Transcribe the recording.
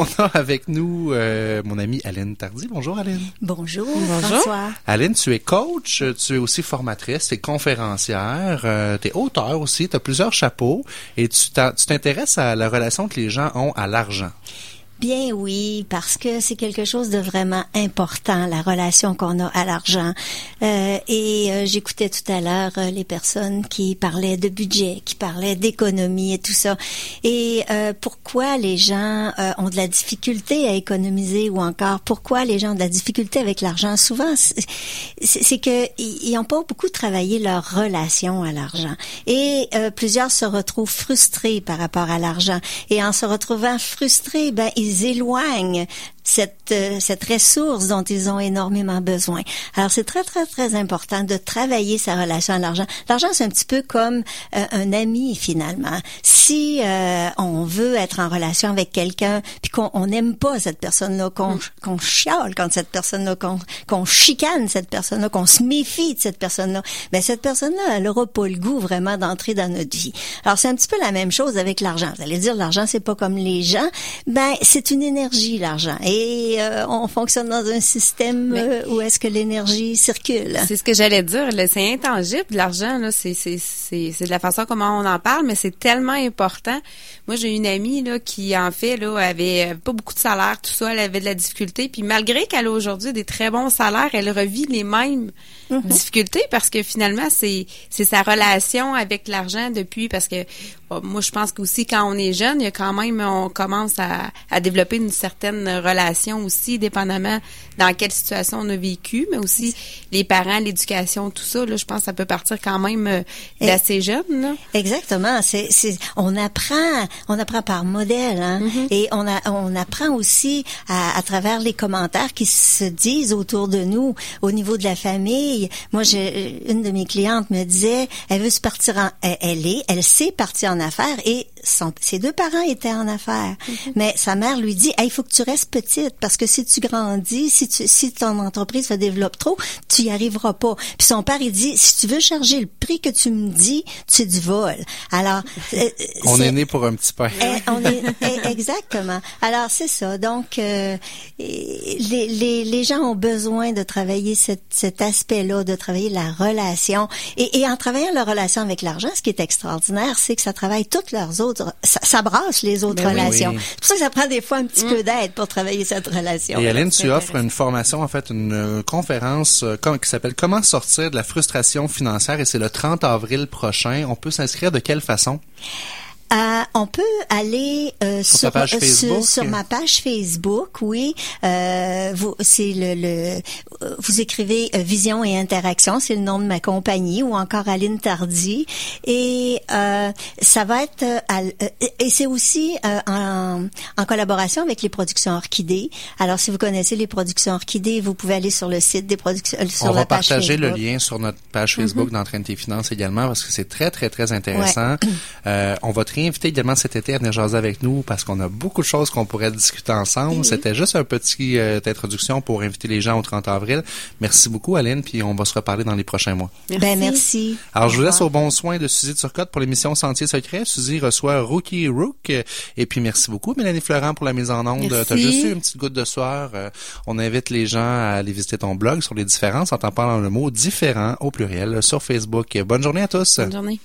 On a avec nous euh, mon amie Aline Tardy. Bonjour Aline. Bonjour, François. Aline, tu es coach, tu es aussi formatrice, tu es conférencière, euh, tu es auteur aussi, tu as plusieurs chapeaux et tu t'intéresses à la relation que les gens ont à l'argent. Bien oui, parce que c'est quelque chose de vraiment important, la relation qu'on a à l'argent. Euh, et euh, j'écoutais tout à l'heure euh, les personnes qui parlaient de budget, qui parlaient d'économie et tout ça. Et euh, pourquoi les gens ont de la difficulté à économiser ou encore pourquoi les gens ont de la difficulté avec l'argent? Souvent, c'est que ils n'ont pas beaucoup travaillé leur relation à l'argent. Et plusieurs se retrouvent frustrés par rapport à l'argent. Et en se retrouvant frustrés, ben ils éloignent cette, euh, cette ressource dont ils ont énormément besoin. Alors, c'est très, très, très important de travailler sa relation à l'argent. L'argent, c'est un petit peu comme euh, un ami, finalement. Si euh, on veut être en relation avec quelqu'un, puis qu'on n'aime pas cette personne-là, qu'on mm. qu'on chiale quand cette personne-là, qu'on qu'on chicane cette personne-là, qu'on se méfie de cette personne-là, ben cette personne-là, elle n'aura pas le goût vraiment d'entrer dans notre vie. Alors, c'est un petit peu la même chose avec l'argent. Vous allez dire, l'argent, c'est pas comme les gens. Ben, c'est une énergie, l'argent. Et et euh, on fonctionne dans un système euh, où est-ce que l'énergie circule. C'est ce que j'allais dire. C'est intangible, l'argent. C'est c'est de la façon comment on en parle, mais c'est tellement important. Moi, j'ai une amie là qui en fait là avait pas beaucoup de salaire, tout ça, elle avait de la difficulté. Puis malgré qu'elle a aujourd'hui des très bons salaires, elle revit les mêmes mm-hmm. difficultés parce que finalement c'est c'est sa relation avec l'argent depuis parce que moi je pense qu'aussi quand on est jeune, il y a quand même on commence à, à développer une certaine relation aussi, dépendamment dans quelle situation on a vécu, mais aussi les parents, l'éducation, tout ça. Là, je pense que ça peut partir quand même euh, d'assez jeune. Là. Exactement. C'est, on apprend, on apprend par modèle, hein? Mm-hmm. et on a, on apprend aussi à, à, travers les commentaires qui se disent autour de nous au niveau de la famille. Moi, j'ai une de mes clientes me disait, elle veut se partir en, elle, est, elle sait partir en affaires et son, ses deux parents étaient en affaires, mm-hmm. mais sa mère lui dit, il faut que tu restes petit parce que si tu grandis, si tu, si ton entreprise se développe trop, tu y arriveras pas. Puis son père il dit si tu veux charger le prix que tu me dis, c'est du vol. Alors euh, on est, né pour un petit pain. Eh, on est eh, exactement. Alors c'est ça. Donc euh, les, les, les gens ont besoin de travailler cet, cet aspect-là, de travailler la relation et, et en travaillant la relation avec l'argent, ce qui est extraordinaire, c'est que ça travaille toutes leurs autres, ça, ça brasse les autres ben relations. C'est pour ça que ça prend des fois un petit mm. peu d'aide pour travailler cette relation. Et Aline, tu offres une formation, en fait, une euh, conférence euh, qui s'appelle Comment sortir de la frustration financière et c'est le 30 avril prochain. On peut s'inscrire de quelle façon? Euh, on peut aller euh, sur, sur, sur, ma page Facebook, oui. Euh, vous, c'est le, le, vous écrivez Vision et Interaction, c'est le nom de ma compagnie, ou encore Aline Tardy, et ça va être et c'est aussi en, en, collaboration avec les productions Orchidées. Alors, si vous connaissez les productions Orchidées, vous pouvez aller sur le site des productions. Sur on va partager le lien sur notre page Facebook mm -hmm. tes finances également parce que c'est très très très intéressant. on va invité également cet été à venir jaser avec nous parce qu'on a beaucoup de choses qu'on pourrait discuter ensemble. C'était juste un petit euh, introduction pour inviter les gens au 30 avril. Merci beaucoup, Aline, puis on va se reparler dans les prochains mois. Merci. Ben, merci. Alors, je vous laisse au bon soin de Suzy Turcotte pour l'émission Sentier Secret. Suzy reçoit Rookie Rook. Et puis, merci beaucoup, Mélanie Florent, pour la mise en onde. Tu as juste eu une petite goutte de soir. Euh, on invite les gens à aller visiter ton blog sur les différences en t'en parlant le mot différent au pluriel sur Facebook. Bonne journée à tous. Bonne journée.